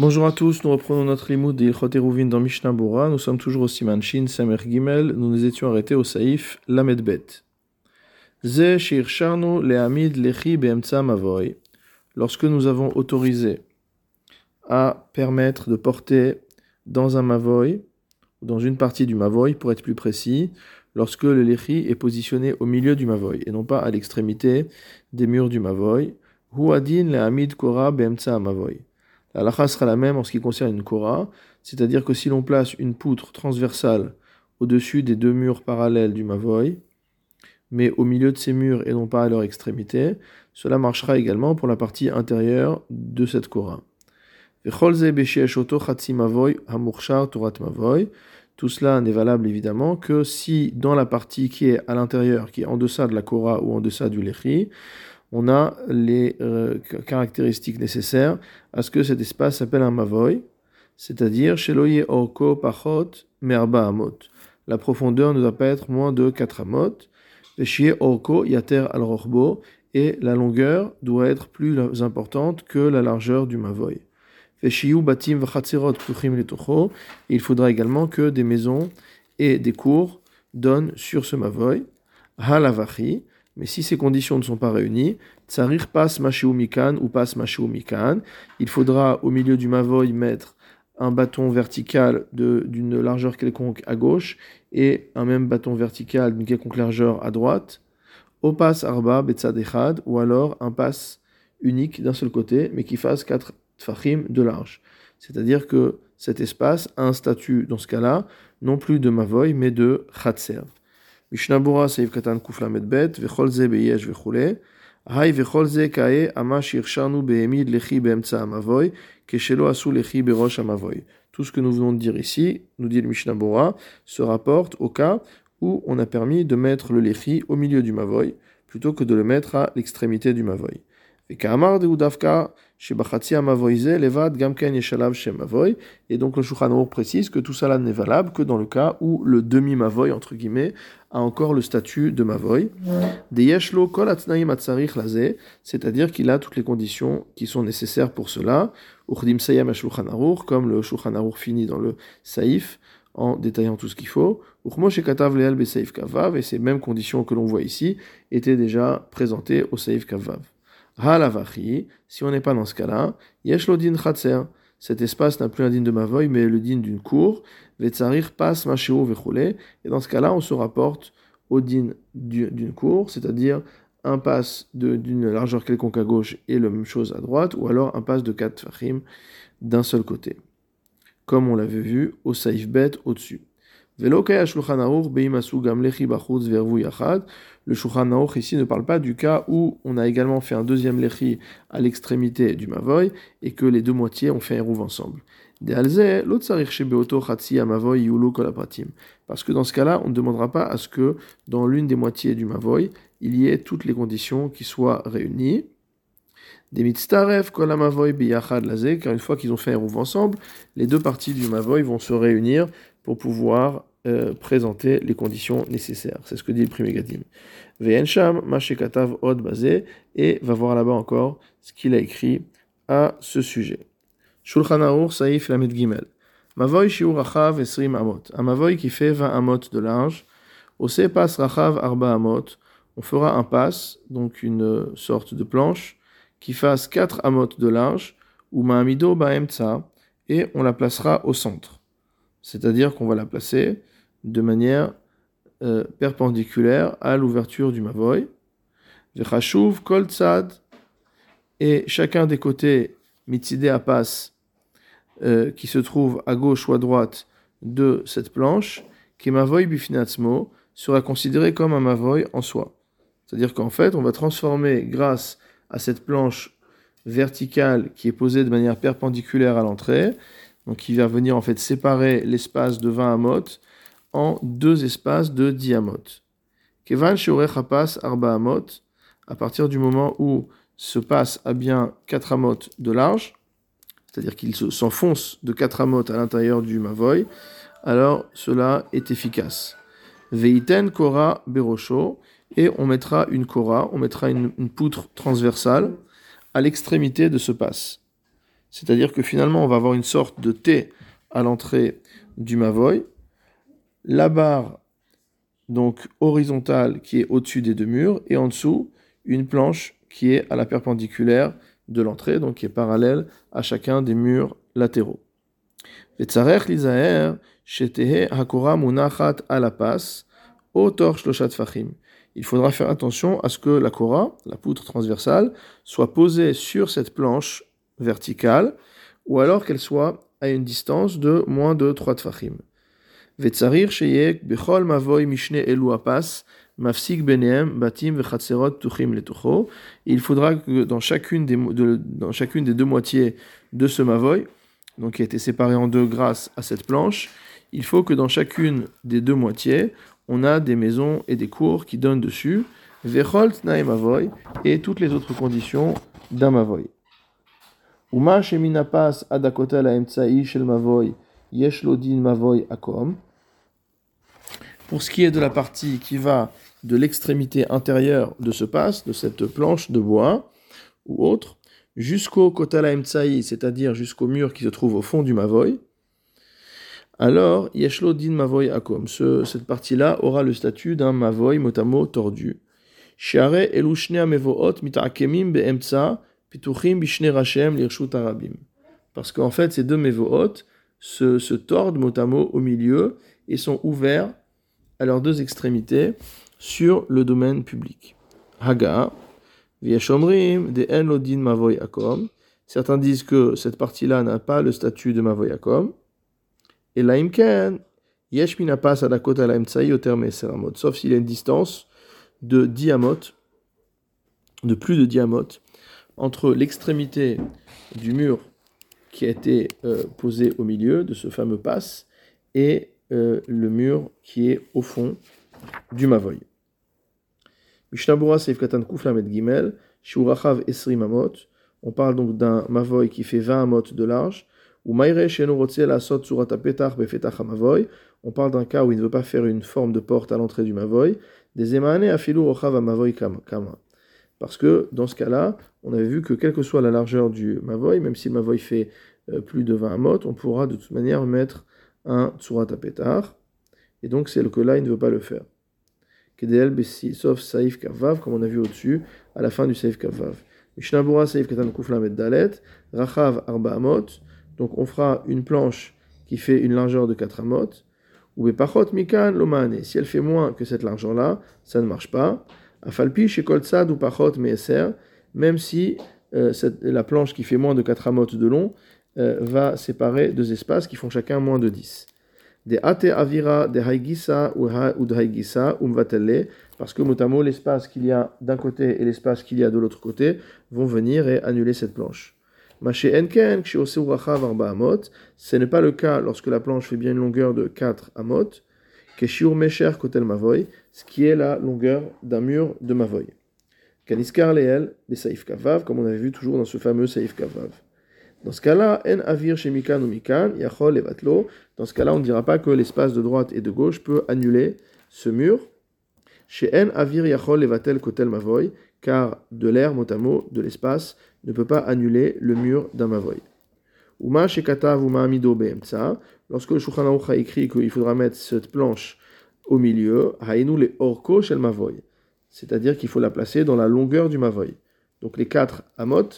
Bonjour à tous, nous reprenons notre limoud d'Ilchot dans Mishnah Bora. Nous sommes toujours au Siman Shin Samer Gimel. Nous nous étions arrêtés au Saïf Lamed Bet. Ze Shirsharnu Lehamid Lechi Beemtsa Mavoy. Lorsque nous avons autorisé à permettre de porter dans un Mavoy, ou dans une partie du Mavoy pour être plus précis, lorsque le Lechi est positionné au milieu du Mavoy et non pas à l'extrémité des murs du Mavoy. Huadin Lehamid Kora Beemtsa Mavoy. La lacha sera la même en ce qui concerne une kora, c'est-à-dire que si l'on place une poutre transversale au-dessus des deux murs parallèles du mavoy, mais au milieu de ces murs et non pas à leur extrémité, cela marchera également pour la partie intérieure de cette kora. Tout cela n'est valable évidemment que si dans la partie qui est à l'intérieur, qui est en deçà de la kora ou en deçà du lechi, on a les euh, caractéristiques nécessaires à ce que cet espace s'appelle un mavoy, c'est-à-dire sheloye orko pachot merba amot. La profondeur ne doit pas être moins de 4 amot. Orko yater al et la longueur doit être plus importante que la largeur du mavoy. Batim. Il faudra également que des maisons et des cours donnent sur ce mavoy. Halavachi mais si ces conditions ne sont pas réunies, tsarir passe mikan ou passe mikan, il faudra au milieu du mavoy mettre un bâton vertical d'une largeur quelconque à gauche et un même bâton vertical d'une quelconque largeur à droite. Passe arba betzad ou alors un passe unique d'un seul côté, mais qui fasse 4 tfachim de large. C'est-à-dire que cet espace a un statut, dans ce cas-là, non plus de mavoy, mais de chatser. Tout ce que nous venons de dire ici, nous dit le Mishnabura, se rapporte au cas où on a permis de mettre le Lechi au milieu du Mavoy, plutôt que de le mettre à l'extrémité du Mavoy. Et donc le Shulchan précise que tout cela n'est valable que dans le cas où le demi-mavoy, entre guillemets, a encore le statut de mavoy. c'est-à-dire qu'il a toutes les conditions qui sont nécessaires pour cela. comme le Shulchan finit dans le Saïf, en détaillant tout ce qu'il faut. Et ces mêmes conditions que l'on voit ici étaient déjà présentées au Saïf Kavav. Halavachi, si on n'est pas dans ce cas-là, Yeshlodin Khatser, cet espace n'a plus un din de Mavoy, mais le din d'une cour, Vetsarir passe Macheo Vechule, et dans ce cas-là, on se rapporte au din d'une cour, c'est-à-dire un passe d'une largeur quelconque à gauche et la même chose à droite, ou alors un passe de 4 fachim d'un seul côté. Comme on l'avait vu au Saif Bet au-dessus. Le Shulchan Aruch ici ne parle pas du cas où on a également fait un deuxième lechi à l'extrémité du mavoy et que les deux moitiés ont fait un rouve ensemble. Parce que dans ce cas-là, on ne demandera pas à ce que dans l'une des moitiés du mavoy, il y ait toutes les conditions qui soient réunies. Des mitztaref kol mavoy biyachad car une fois qu'ils ont fait un rouve ensemble, les deux parties du mavoy vont se réunir pour pouvoir euh, présenter les conditions nécessaires. C'est ce que dit le premier Gadim. Ve'ensham mashekatav od bazé, et va voir là-bas encore ce qu'il a écrit à ce sujet. Shulchan Aruch Saif Lamed Gimel. Mavoy shiur rachav esrim amot. Un mavoy qui fait 20 amot de large. Ose pas rachav arba amot. On fera un pass, donc une sorte de planche, qui fasse 4 amot de large, ou ma'amido ba'emtsa, et on la placera au centre. C'est-à-dire qu'on va la placer de manière euh, perpendiculaire à l'ouverture du Mavoy. Vechashuv kol tzad, et chacun des côtés mitzidé à passe euh, qui se trouve à gauche ou à droite de cette planche, qui Mavoy bifinatzmo, sera considéré comme un Mavoy en soi. C'est-à-dire qu'en fait, on va transformer grâce à cette planche verticale qui est posée de manière perpendiculaire à l'entrée, donc qui va venir en fait séparer l'espace de 20 amot en deux espaces de 10 amot. Kevan pass arba amot, à partir du moment où se passe à bien 4 amot de large, c'est-à-dire qu'il s'enfonce de 4 amot à l'intérieur du mavoy, alors cela est efficace. Veiten kora berosho, et on mettra une kora, on mettra une, poutre transversale à l'extrémité de ce passe. C'est-à-dire que finalement, on va avoir une sorte de T à l'entrée du Mavoy. La barre, donc horizontale, qui est au-dessus des deux murs, et en dessous, une planche qui est à la perpendiculaire de l'entrée, donc qui est parallèle à chacun des murs latéraux. Il faudra faire attention à ce que la kora, la poutre transversale, soit posée sur cette planche verticale, ou alors qu'elle soit à une distance de moins de 3 tfachim. Il faudra que dans chacune, des, deux moitiés de ce mavoy, donc qui a été séparé en deux grâce à cette planche, il faut que dans chacune des deux moitiés, on a des maisons et des cours qui donnent dessus, vechol mavoy, et toutes les autres conditions d'un mavoy. La shel yesh akom. Pour ce qui est de la partie qui va de l'extrémité intérieure de ce passe, de cette planche de bois ou autre, jusqu'au kotala emtsai, c'est-à-dire jusqu'au mur qui se trouve au fond du mavoy, alors yeshlo din mavoy akom. Ce, cette partie-là aura le statut d'un mavoy motamo tordu. Mevoot beemtsa parce qu'en fait, ces deux mévohot se, se tordent mot à mot au milieu et sont ouverts à leurs deux extrémités sur le domaine public. Haga, Vieshomrim, de En Mavoy Akom. Certains disent que cette partie-là n'a pas le statut de Mavoy Akom. Et Laimken, Yeshmina passe à la côte à la au terme Seramot. Sauf s'il y a une distance de diamot, de plus de diamot, entre l'extrémité du mur qui a été euh, posé au milieu de ce fameux pass et euh, le mur qui est au fond du Mavoy. Mishnabura Seif Katan Kuflamet Gimel, Shurachav Esri. On parle donc d'un Mavoy qui fait 20 amot de large. Ou Maire la Surata Mavoy. On parle d'un cas où il ne veut pas faire une forme de porte à l'entrée du Mavoy. Des Emane Afilu Rochav Kama. Parce que dans ce cas-là, on avait vu que quelle que soit la largeur du Mavoy, même si le Mavoy fait euh, plus de 20 amot, on pourra de toute manière mettre un Tsurat Apetar. Et donc c'est le que là, il ne veut pas le faire. Kedel Bessi, sauf Saif Kavav, comme on a vu au-dessus, à la fin du Saif Kavav. Mishnabura Saif Katan Kuflamet Dalet, Rachav Arba Amot. Donc on fera une planche qui fait une largeur de 4 amot. Ou Bepachot Mikan Lomane. Si elle fait moins que cette largeur-là, ça ne marche pas. Afalpi chez Koltsad ou Pachot Meeser, même si euh, la planche qui fait moins de 4 amotes de long euh, va séparer deux espaces qui font chacun moins de 10. Des ate avira, des haigisa ou haigisa, umvatelle, parce que motamo, l'espace qu'il y a d'un côté et l'espace qu'il y a de l'autre côté vont venir et annuler cette planche. Ce n'est pas le cas lorsque la planche fait bien une longueur de 4 amot, Keshiur Mesher Kotel Mavoy, ce qui est la longueur d'un mur de Mavoy. Kaniskar Leel, les Saïf Kavav, comme on avait vu toujours dans ce fameux Saïf Kavav. Dans ce cas-là, En Yachol. Dans ce on ne dira pas que l'espace de droite et de gauche peut annuler ce mur. Chez En Avir Yachol et Vatel Kotel Mavoy, car de l'air, mot à mot, de l'espace, ne peut pas annuler le mur d'un Mavoy. Uma Shekatav Uma Amido Beemtsa, Lorsque le Shulchan a écrit qu'il faudra mettre cette planche au milieu, Haïnou les orko shel mavoy. C'est-à-dire qu'il faut la placer dans la longueur du mavoy. Donc les quatre amot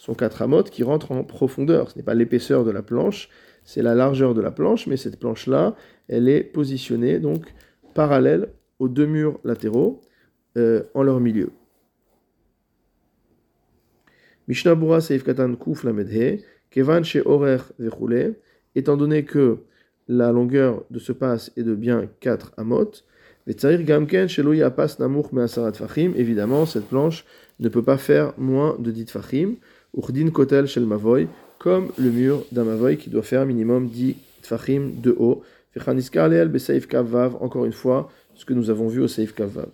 sont quatre amot qui rentrent en profondeur. Ce n'est pas l'épaisseur de la planche, c'est la largeur de la planche, mais cette planche-là, elle est positionnée donc parallèle aux deux murs latéraux euh, en leur milieu. Mishnah Bura Seif Katan Kuf Lamedhe, Kevan She Orer Vechule, étant donné que la longueur de ce pass est de bien 4 amot, évidemment, cette planche ne peut pas faire moins de 10 tfachim, urdin kotel shel mavoy, comme le mur d'un mavoy qui doit faire minimum 10 tfachim de haut. Encore une fois, ce que nous avons vu au Seif Kavav.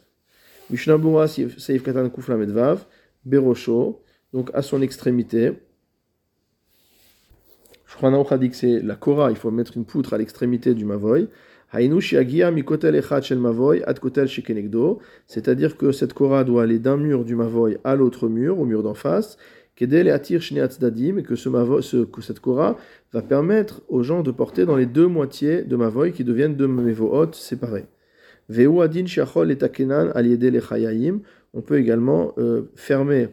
Mishnabura Seif Katan Kuflamedvav, Berosho, donc à son extrémité, Shulchan a dit que c'est la Kora, il faut mettre une poutre à l'extrémité du Mavoy. C'est-à-dire que cette Kora doit aller d'un mur du Mavoy à l'autre mur, au mur d'en face, Kedel et Atir et que, ce cette Kora va permettre aux gens de porter dans les deux moitiés de Mavoy qui deviennent deux Mevohot séparés. Veu Adin Shachol et Takenan Aliede Chayayim, on peut également euh, fermer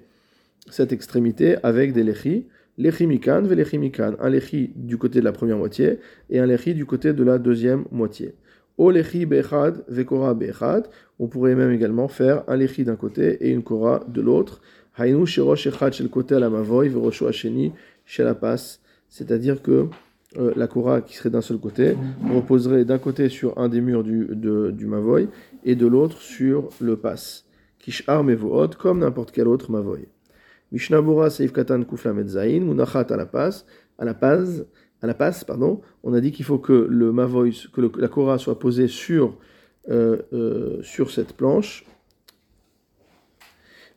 cette extrémité avec des lechis, lechimikan ve lechimikan, un lechi du côté de la première moitié et un lechi du côté de la deuxième moitié. O lechi bechad bechad, on pourrait même également faire un lechi d'un côté et une kora de l'autre. C'est-à-dire que euh, la kora qui serait d'un seul côté reposerait d'un côté sur un des murs du, du mavoy et de l'autre sur le pas. Kishar mevoot comme n'importe quel autre mavoy. Mishnabura Seif Katan Kufla Metzain, Munachat à la passe, à la passe, à la passe, pardon, on a dit qu'il faut que le mavoy, que la kora soit posée sur, euh, euh, sur cette planche.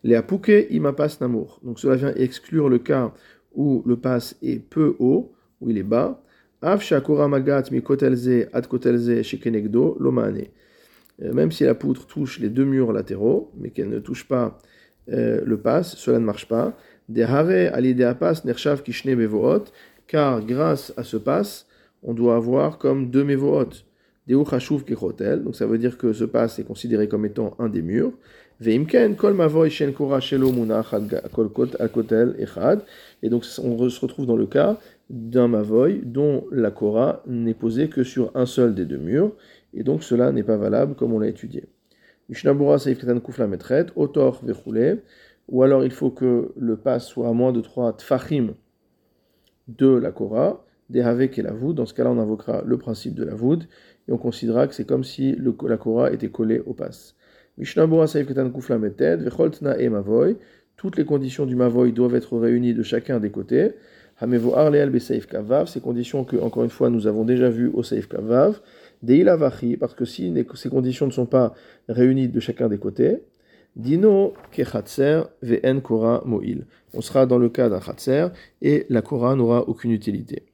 Les apuke imapas namour. Donc cela vient exclure le cas où le passe est peu haut, où il est bas. Magat mi kotelze ad kotelze lomane. Même si la poutre touche les deux murs latéraux, mais qu'elle ne touche pas euh, le pass, cela ne marche pas. Des hare alidea pass nershav kishne car grâce à ce pass, on doit avoir comme deux mevoot. Deu chashuv kechotel, donc ça veut dire que ce pass est considéré comme étant un des murs. Et donc on se retrouve dans le cas d'un mavoy dont la kora n'est posée que sur un seul des deux murs, et donc cela n'est pas valable comme on l'a étudié. Ou alors il faut que le pas soit à moins de 3 tfachim de la Kora, des Havek et la voûte. Dans ce cas-là, on invoquera le principe de la voûte et on considérera que c'est comme si la Kora était collée au pas. Mavoy, toutes les conditions du Mavoy doivent être réunies de chacun des côtés. Ces conditions que, encore une fois, nous avons déjà vues au Saif Kavav parce que si ces conditions ne sont pas réunies de chacun des côtés, Dino kechatser ve'en kora mo'il. On sera dans le cas d'un chatser et la kora n'aura aucune utilité.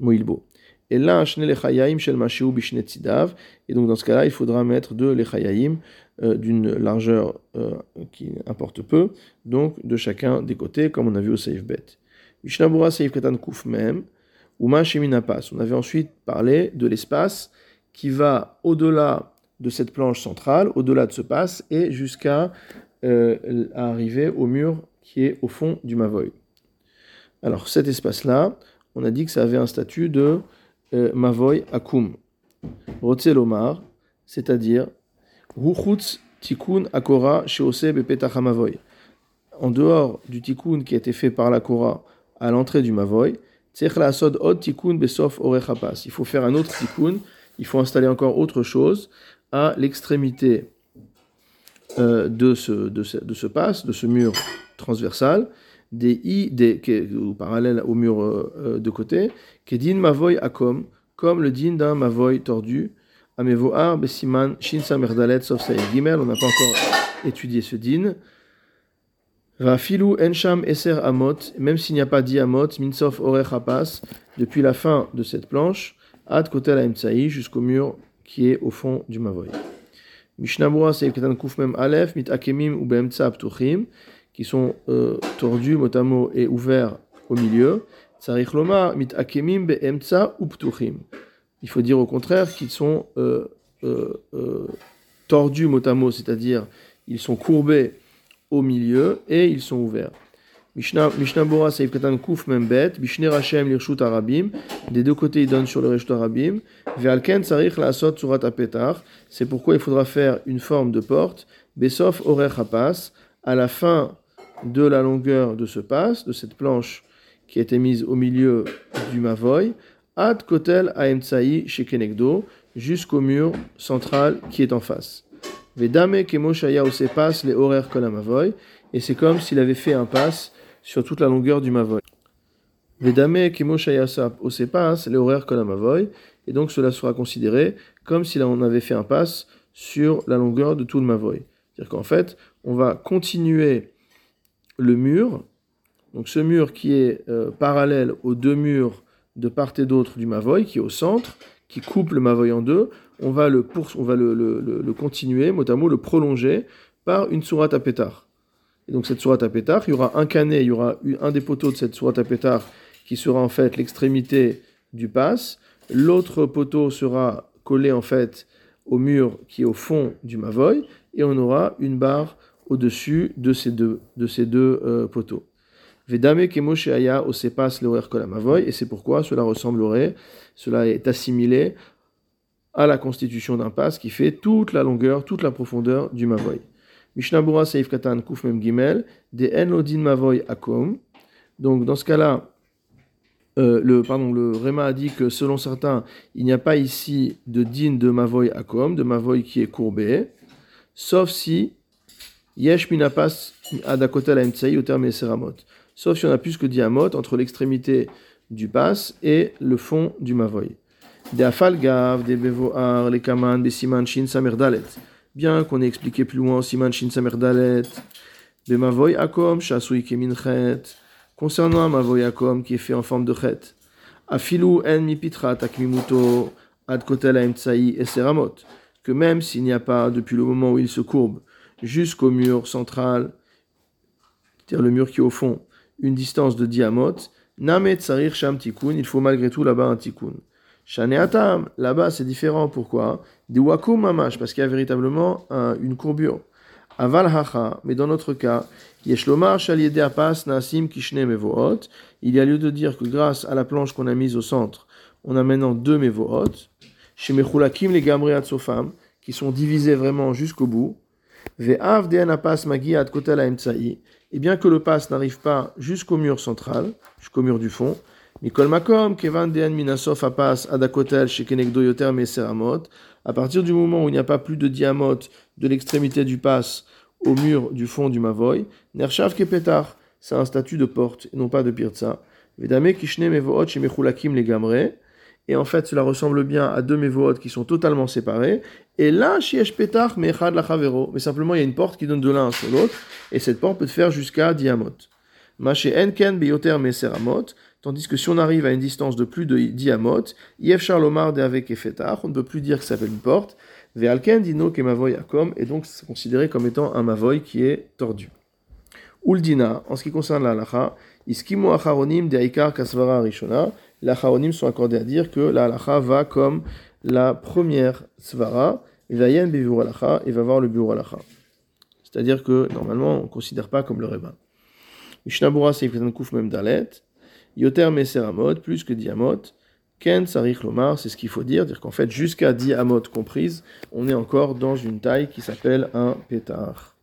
Mo'ilbo. Et là, shel Et donc dans ce cas-là, il faudra mettre deux lechayaim euh, d'une largeur euh, qui importe peu, donc de chacun des côtés, comme on a vu au safe bet. Mishnabura saif katan kuf mem, uma pas. On avait ensuite parlé de l'espace qui va au-delà de cette planche centrale, au-delà de ce passe, et jusqu'à euh, arriver au mur qui est au fond du Mavoy. Alors cet espace-là, on a dit que ça avait un statut de Mavoy Akum. Rotzelomar, c'est-à-dire Ruchutz Tikkun Akora Sheose Mavoy. En dehors du Tikkun qui a été fait par la Kora à l'entrée du Mavoy, il faut faire un autre Tikkun il faut installer encore autre chose à l'extrémité euh, de, ce, de, ce, de ce passe, de ce mur transversal, des i, des, ou parallèle au mur euh, euh, de côté, qui din mavoy akom, comme le din d'un mavoy tordu, amevoar besiman shin merdalet sauf gimel, on n'a pas encore étudié ce din. Va filou ensham eser amot, même s'il n'y a pas dit amot, minsof orech apas, depuis la fin de cette planche, Ad kotel aimtsaï, jusqu'au mur qui est au fond du mavoy. Mishnabura c'est ketan kufmem alef, mit akemim ou beemtsa ptuchim, qui sont euh, tordus motamo et ouverts au milieu. Il faut dire au contraire qu'ils sont euh, euh, tordus motamo, c'est-à-dire ils sont courbés au milieu et ils sont ouverts. Mishnah Bora Seif Katan Kuf Membet, Bishne Rachem Lirshut Arabim, des deux côtés il donne sur le Reshut Arabim, Vealken Sarich La Asot Surat Apetar, c'est pourquoi il faudra faire une forme de porte, Besof Orer Hapas, à la fin de la longueur de ce passe, de cette planche qui a été mise au milieu du Mavoy, Ad Kotel Aemtsai Shekenegdo, jusqu'au mur central qui est en face. Vedame Kemoshaya Osepas les horaires Kolamavoy, et c'est comme s'il avait fait un passe sur toute la longueur du Mavoy. Vedame Kemoshayasap Osepas, les horaires Mavoy, et donc cela sera considéré comme si on avait fait un pass sur la longueur de tout le Mavoy. C'est-à-dire qu'en fait, on va continuer le mur, donc ce mur qui est euh, parallèle aux deux murs de part et d'autre du Mavoy, qui est au centre, qui coupe le Mavoy en deux, on va le, on va le, le, le, continuer, mot à mot, le prolonger par une sourate à pétard. Et donc cette sourate à pétard, il y aura un canet, il y aura un des poteaux de cette sourate à pétard qui sera en fait l'extrémité du pass. L'autre poteau sera collé en fait au mur qui est au fond du mavoy et on aura une barre au-dessus de ces deux, de ces deux euh, poteaux. Vedame kemoshe aya osepas kol mavoy et c'est pourquoi cela ressemblerait, cela est assimilé à la constitution d'un pass qui fait toute la longueur, toute la profondeur du mavoy. Mishnabura Seif Katan Kuf Mem Gimel, de En Mavoy Akom. Donc dans ce cas-là, euh, le, pardon, le a dit que selon certains, il n'y a pas ici de din de Mavoy Akom, de Mavoy qui est courbé, sauf si Yesh Minapas Adakotel Amtsai au terme Seramot. Sauf si on a plus que diamot entre l'extrémité du pass et le fond du Mavoy. De Afalgav, de Bevoar, les Kaman, Besiman, Shin, Samerdalet bien qu'on ait expliqué plus loin Siman Shin Samerdalet, Bemavoy Akom, Shasui Keminchet, concernant un Mavoy Akom qui est fait en forme de chet, Afilu En Mipitra Takmimuto, Ad Kotel et Seramot, que même s'il n'y a pas, depuis le moment où il se courbe, jusqu'au mur central, c'est-à-dire le mur qui est au fond, une distance de diamot, Namet Sarir Sham il faut malgré tout là-bas un Tikkun. Shaneatam, là-bas c'est différent, pourquoi? Des wakum parce qu'il y a véritablement une courbure. Aval hacha, mais dans notre cas, yeshlomar shaliede apas nasim kishne mevohot, il y a lieu de dire que grâce à la planche qu'on a mise au centre, on a maintenant deux mevohot, chez mechulakim les gamriat sofam, qui sont divisés vraiment jusqu'au bout, et bien que le pas n'arrive pas jusqu'au mur central, jusqu'au mur du fond, à partir du moment où il n'y a pas plus de diamot de l'extrémité du pas au mur du fond du Mavoy, Nershav Kepetar, c'est un statut de porte et non pas de pirtsa. Vedame Kishne Mevoot Shemechulakim les Gamre, et en fait cela ressemble bien à deux Mevoot qui sont totalement séparés, et là, Shiesh Petar Mechad Lachavero, mais simplement il y a une porte qui donne de l'un sur l'autre, et cette porte peut faire jusqu'à diamot. Maché Enken Beyoter Meseramot, Tandis que si on arrive à une distance de plus de diamot, Yef Charlomar Efetar, on ne peut plus dire que ça s'appelle une porte. Ve'alken dino ke mavoy akom, et donc c'est considéré comme étant un mavoy qui est tordu. Uldina, en ce qui concerne la halacha, iskimo acharonim de aikar kasvara rishona, les sont accordés à dire que la halacha va comme la première svara, vayen bivur halacha, et va voir le bureau halacha. C'est-à-dire que normalement on ne considère pas comme le reban. Mishnabura seifetan kuf mem dalet, Yoter Meseramot, plus que Diamot. Ken Sarich Lomar, c'est ce qu'il faut dire, dire qu'en fait, jusqu'à Diamot comprise, on est encore dans une taille qui s'appelle un pétard.